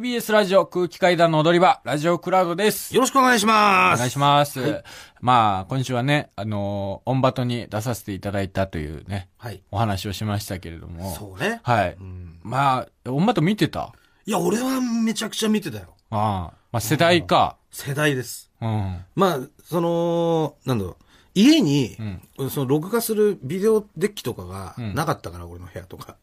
TBS ラジオ空気階段の踊り場、ラジオクラウドです。よろしくお願いします。お願いします。はいまあ、今週はね、あのーオンバトに出させていただいたというね、はい。お話をしましたけれども。そうね。はい。うんまあ、オンバト見てた？いや、俺はめちゃくちゃ見てたよ。ああ。まあ、世代か。世代です。うん。まあ、その、なんだろう。家に、うんその録画するビデオデッキとかがうんなかったから、俺の部屋とか。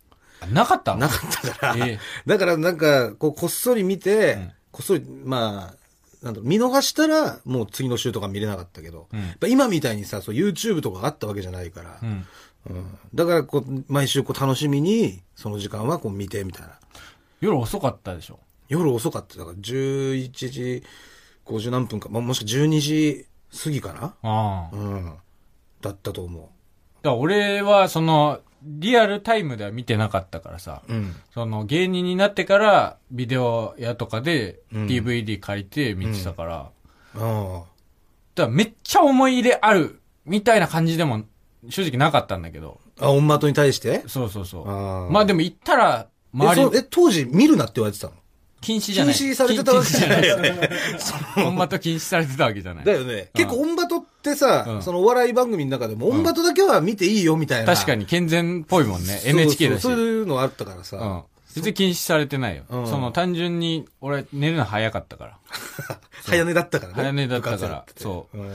なかったの？なかったから。ええだからなんか、こう、こっそり見て、うんこっそり、まあ、なんだ見逃したら、もう次の週とか見れなかったけど、うんやっぱ今みたいにさ、そう YouTube とかがあったわけじゃないから、うん。うんだからこう、毎週こう楽しみに、その時間はこう見てみたいな。夜遅かったでしょ？夜遅かった。だから11時50何分か、まあ、もしくは12時過ぎかな？うん。だったと思だから俺は、その、リアルタイムでは見てなかったからさ、う。うん。その芸人になってから、ビデオ屋とかでうん DVD 借りて見てたから、ああ。だからめっちゃ思い入れある、みたいな感じでも、正直なかったんだけど。あ、オンマトに対して？そうそうそう。ああまあでも行ったら、え周り、え、当時見るなって言われてたの？禁止じゃない。禁止されてたわけじゃないよね。ほんまと禁止されてたわけじゃない。だよね。結構オンバトってさ、うんそのお笑い番組の中でも、オンバトだけは見ていいよみたいな。確かに健全っぽいもんね。そう NHK だし。そういうのあったからさ。うん。別に禁止されてないよ。うんその単純に、俺寝るの早かったから。早寝だったからね。早寝だったからそううん。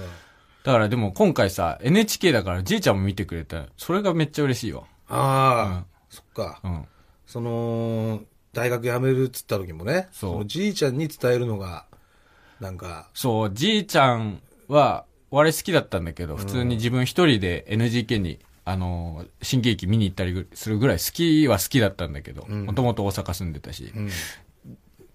だからでも今回さ、NHK だからじいちゃんも見てくれた。それがめっちゃ嬉しいわ。ああ、うんそっか。うん。その、大学辞めるっつった時もね、そうのじいちゃんに伝えるのが、なんか、そう、じいちゃんは、お笑い好きだったんだけど、普通に自分一人で NGK に、あのー、新喜劇見に行ったりするぐらい好きは好きだったんだけど、うんもともと大阪住んでたし。うん。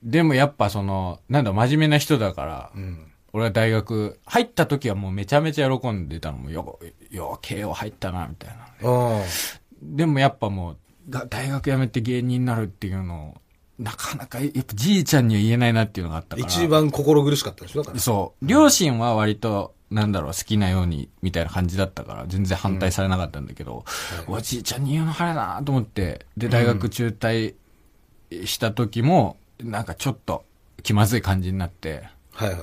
でもやっぱその、なんだ、真面目な人だから、うん。俺は大学、入った時はもうめちゃめちゃ喜んでたのも、よ、よ、慶応入ったな、みたいな。でもやっぱもう、が大学辞めて芸人になるっていうのを、なかなか、やっぱじいちゃんには言えないなっていうのがあったから。一番心苦しかったでしょだから。そう。両親は割と、なんだろう、好きなように、みたいな感じだったから、全然反対されなかったんだけど、おじいちゃんに言うの早いなと思って、で、大学中退した時も、なんかちょっと気まずい感じになって、はいはい。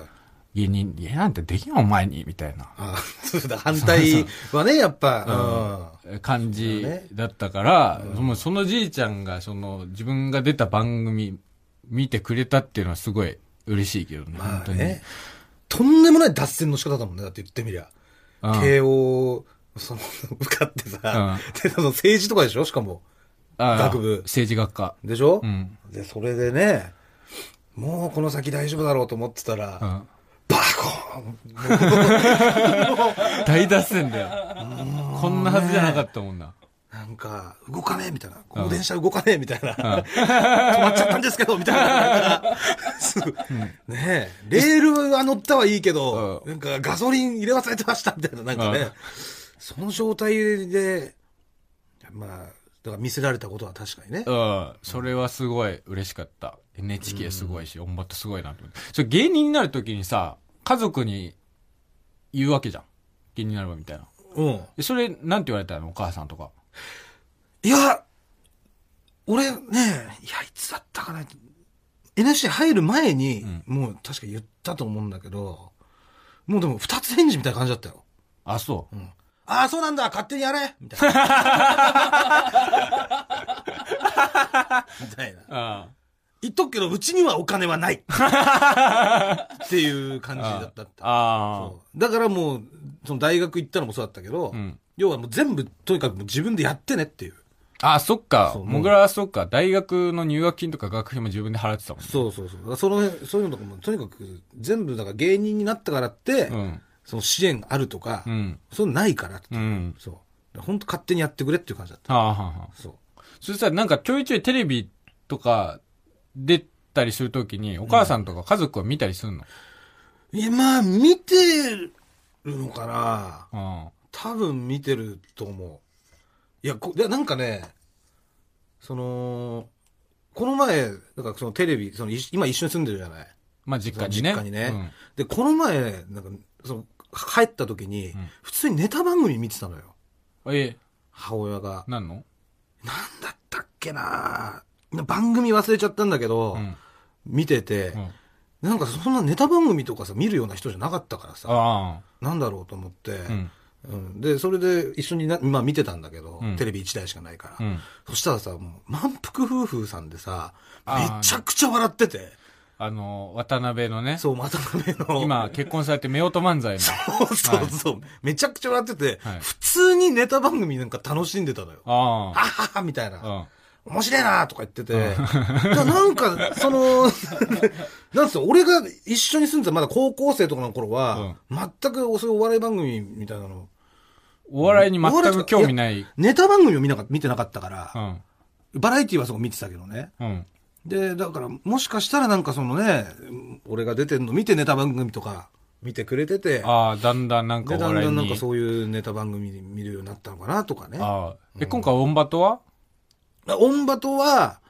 芸人、芸なんてできんお前に、みたいな。ああ、そうだ、反対はね、やっぱ、感じだったから、もうそのじいちゃんが、その、自分が出た番組見てくれたっていうのはすごい嬉しいけどね、うん。本当に。とんでもない脱線の仕方だもんね、だって言ってみりゃ。うん慶応、その、受かってさ、で、その政治とかでしょ？しかも。あ学部政治学科。でしょ？うん。で、それでね、もうこの先大丈夫だろうと思ってたら、うん。バコーン 大脱線だよ。こんなはずじゃなかったもんな。なんか、動かねえみたいな。この電車動かねえみたいな。止まっちゃったんですけど、みたいな。なんかすぐねえ、レールは乗ったはいいけど、うなんかガソリン入れ忘れてました、みたいな。なんかうんね、その状態で、まあ、だから見せられたことは確かにねう。ん。それはすごい嬉しかった。NHK すごいし、オンバットすごいなと思って。それ芸人になるときにさ、家族に言うわけじゃん。芸人になればみたいな。うん。でそれ、なんて言われたの？お母さんとか。いや、俺ね、いや、いつだったかな。NSC 入る前に、もう確か言ったと思うんだけど、もうでも二つ返事みたいな感じだったよ。あ、そう。うん。ああ、そうなんだ、勝手にやれみたいな。みたいな。あ言っとくけど、うちにはお金はない っていう感じだった。だからもう、その大学行ったのもそうだったけど、うん要はもう全部、とにかく自分でやってねっていう。あ。あ、そっか。もぐらはそっか。大学の入学金とか学費も自分で払ってたもんね。そうそうそう。その辺、そういうのとかも、とにかく、全部、だから芸人になったからって、うん。その支援あるとか、うん。そういうのないからって、うん。そう。本当勝手にやってくれっていう感じだった。はあ、はあはあ、そう。それさ、なんかちょいちょいテレビとか出たりするときに、お母さんとか家族は見たりするの、いや、まあ、見てるのかなうん、多分見てると思う。いや、こいやなんかね、その、この前、だからそのテレビ、そのい今一緒に住んでるじゃない。まあ実家にね。実家にねで、この前、なんか、その、帰った時に、ん普通にネタ番組見てたのよ。うん。え、母親が。なんの？なんだったっけな番組忘れちゃったんだけど、うん。見てて、うんなんかそんなネタ番組とかさ、見るような人じゃなかったからさ、あなんだろうと思って、あ。うん。うんで、それで一緒にな、まあ見てたんだけど、うんテレビ1台しかないから。うん。そしたらさ、もう、満腹夫婦さんでさ、めちゃくちゃ笑ってて、あの、渡辺のね、そう、渡辺の。今結婚されて夫婦漫才の。そうそうそう、めちゃくちゃ笑ってて、はい普通にネタ番組なんか楽しんでたのよ。あはははみたいな。あ。面白いなとか言ってて、なんか、その、なんつうの、俺が一緒に住んでたまだ高校生とかの頃は、全くそういうお笑い番組みたいなの、お笑いに全く興味ない。ネタ番組を見なか見てなかったからう、ん。バラエティはそこ見てたけどね。うん。で、だから、もしかしたらなんかそのね、俺が出てんの見てネタ番組とか見てくれてて、ああ、だんだんなんかで、お笑いに。だんだんなんかそういうネタ番組見るようになったのかなとかね。ああ。え、今回オンバトは？オンバトは、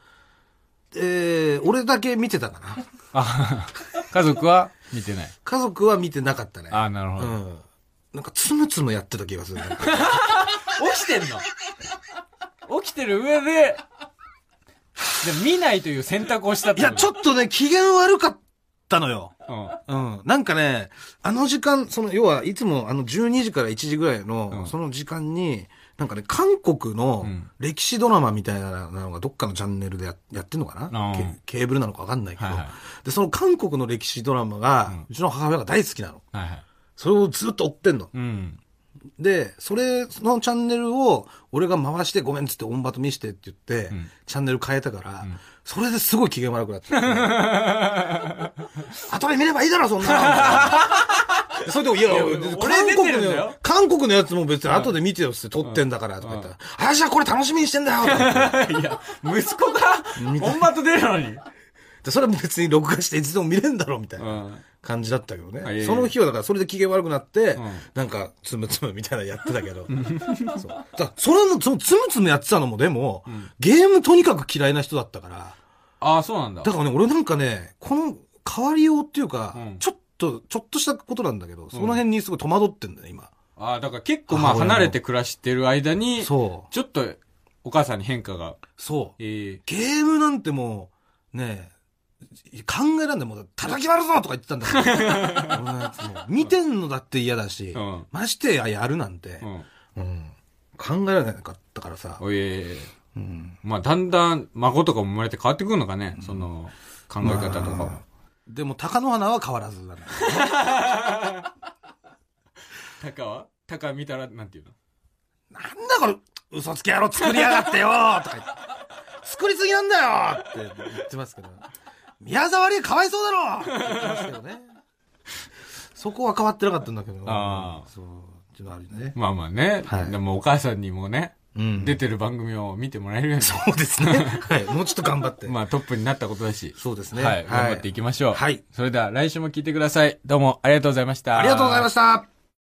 えー、俺だけ見てたかな。あ家族は見てない。家族は見てなかったね。ああ、なるほど。うん。なんかつむつむやってた気がする。起きてんの？起きてる上で、で見ないという選択をしたっていや、ちょっっとね、機嫌悪かったのよ。と。うん。なんかね、あの時間、その、要はいつもあの12時から1時ぐらいの、うんその時間に、なんかね、韓国のうん歴史ドラマみたいなのがどっかのチャンネルでややってんのかな、うんケケーブルなのかわかんないけど、はいはいで、その韓国の歴史ドラマが、うちの母親が大好きなの。うん。はいはい。それをずっと追ってんの。うん。で、それ、そのチャンネルを、俺が回してごめんっつってオンバト見してって言って、んチャンネル変えたから、それですごい機嫌悪くなって。後で見ればいいだろ、そんなの。それでも、いや、俺韓国の、韓国のやつも別に後で見てよって撮ってんだから、とか言ったら、あ、じゃあこれ楽しみにしてんだよ いや、息子がオンバト出るのに。でそれも別に録画していつでも見れんだろ、みたいうなん感じだったけどね。えその日はだからそれで機嫌悪くなってん、なんか、つむつむみたいなのやってたけど。そうだそれの、そのつむつむやってたのもでも、ゲームとにかく嫌いな人だったから、ああ、そうなんだ。だからね、俺なんかね、この変わりようっていうかうん、ちょっと、ちょっとしたことなんだけど、その辺にすごい戸惑ってんだよね、今。ああ、だから結構まあ離れて暮らしてる間に、そう。ちょっとお母さんに変化が。そう。ええゲームなんてもう、ねえ、考えらんでもう、叩き割るぞとか言ってたんだから。俺のやつも見てんのだって嫌だし、うんましてややるなんてう、ん。うん考えられなかったからさ。おいえうんまあだんだん孫とかも生まれて変わってくるのかね、その考え方とかまは。でも、鷹の花は変わらずだね。タカは？タカ見たらなんていうの？なんだこれ、嘘つき野郎作りやがってよとか言って。作りすぎなんだよって言ってますけど。宮沢りえかわいそうだろって 言ってますけどね。そこは変わってなかったんだけど。ああそう。ちょっとあるよね。まあまあね。はいでもお母さんにもね、うん出てる番組を見てもらえるように。そうですね。はい。もうちょっと頑張って。まあトップになったことだし。そうですね。はい。頑張っていきましょう。はい。それでは来週も聞いてください。どうもありがとうございました。ありがとうございました。